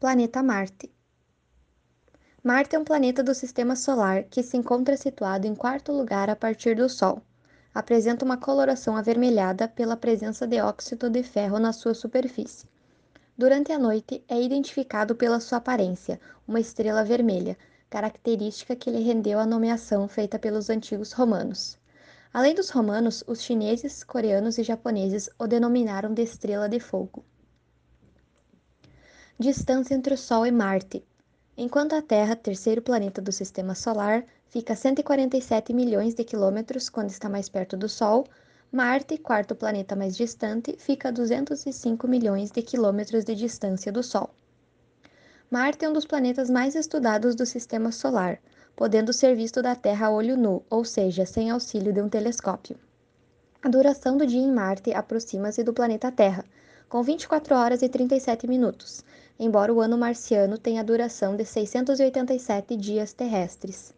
Planeta Marte. Marte é um planeta do sistema solar que se encontra situado em quarto lugar a partir do Sol. Apresenta uma coloração avermelhada pela presença de óxido de ferro na sua superfície. Durante a noite, é identificado pela sua aparência, uma estrela vermelha, característica que lhe rendeu a nomeação feita pelos antigos romanos. Além dos romanos, os chineses, coreanos e japoneses o denominaram de estrela de fogo. Distância entre o Sol e Marte. Enquanto a Terra, terceiro planeta do Sistema Solar, fica a 147 milhões de quilômetros quando está mais perto do Sol, Marte, quarto planeta mais distante, fica a 205 milhões de quilômetros de distância do Sol. Marte é um dos planetas mais estudados do Sistema Solar, podendo ser visto da Terra a olho nu, ou seja, sem auxílio de um telescópio. A duração do dia em Marte aproxima-se do planeta Terra, com 24 horas e 37 minutos, embora o ano marciano tenha duração de 687 dias terrestres.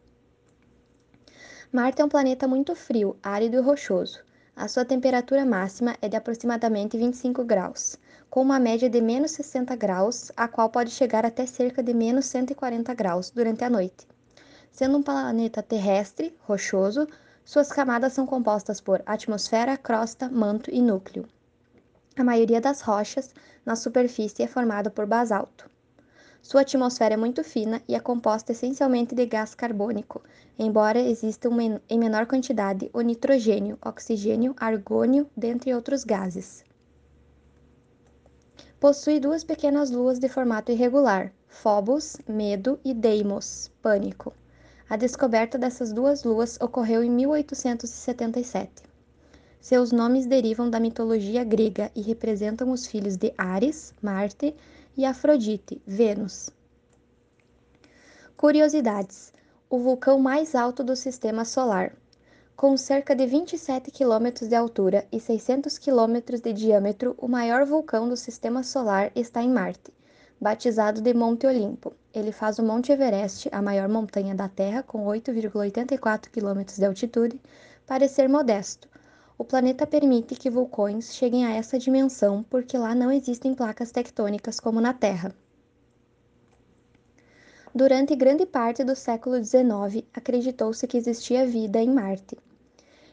Marte é um planeta muito frio, árido e rochoso. A sua temperatura máxima é de aproximadamente 25 graus, com uma média de menos 60 graus, a qual pode chegar até cerca de menos 140 graus durante a noite. Sendo um planeta terrestre, rochoso, suas camadas são compostas por atmosfera, crosta, manto e núcleo. A maioria das rochas na superfície é formada por basalto. Sua atmosfera é muito fina e é composta essencialmente de gás carbônico, embora exista em menor quantidade o nitrogênio, oxigênio, argônio, dentre outros gases. Possui duas pequenas luas de formato irregular, Phobos, medo, e Deimos, pânico. A descoberta dessas duas luas ocorreu em 1877. Seus nomes derivam da mitologia grega e representam os filhos de Ares, Marte, e Afrodite, Vênus. Curiosidades: o vulcão mais alto do sistema solar. Com cerca de 27 km de altura e 600 km de diâmetro, o maior vulcão do sistema solar está em Marte, batizado de Monte Olimpo. Ele faz o Monte Everest, a maior montanha da Terra, com 8,84 km de altitude, parecer modesto o planeta permite que vulcões cheguem a essa dimensão porque lá não existem placas tectônicas como na Terra. Durante grande parte do século XIX, acreditou-se que existia vida em Marte.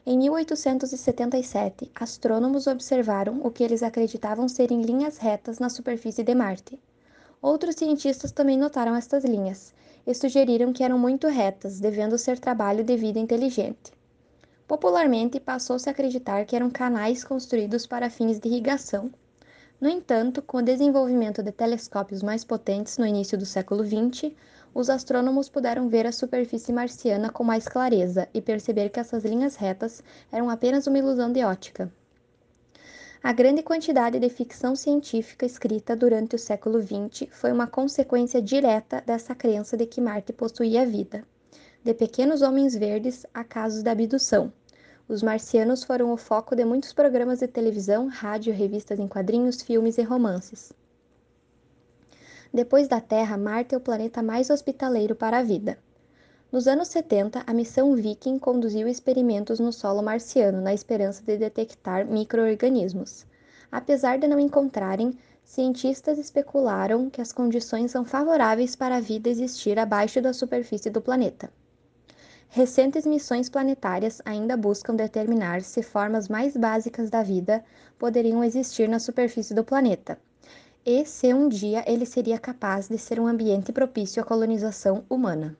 Em 1877, astrônomos observaram o que eles acreditavam serem linhas retas na superfície de Marte. Outros cientistas também notaram estas linhas e sugeriram que eram muito retas, devendo ser trabalho de vida inteligente. Popularmente, passou-se a acreditar que eram canais construídos para fins de irrigação. No entanto, com o desenvolvimento de telescópios mais potentes no início do século XX, os astrônomos puderam ver a superfície marciana com mais clareza e perceber que essas linhas retas eram apenas uma ilusão de ótica. A grande quantidade de ficção científica escrita durante o século XX foi uma consequência direta dessa crença de que Marte possuía vida de pequenos homens verdes a casos de abdução. Os marcianos foram o foco de muitos programas de televisão, rádio, revistas em quadrinhos, filmes e romances. Depois da Terra, Marte é o planeta mais hospitaleiro para a vida. Nos anos 70, a missão Viking conduziu experimentos no solo marciano na esperança de detectar microorganismos. Apesar de não encontrarem, cientistas especularam que as condições são favoráveis para a vida existir abaixo da superfície do planeta. Recentes missões planetárias ainda buscam determinar se formas mais básicas da vida poderiam existir na superfície do planeta, e se um dia ele seria capaz de ser um ambiente propício à colonização humana.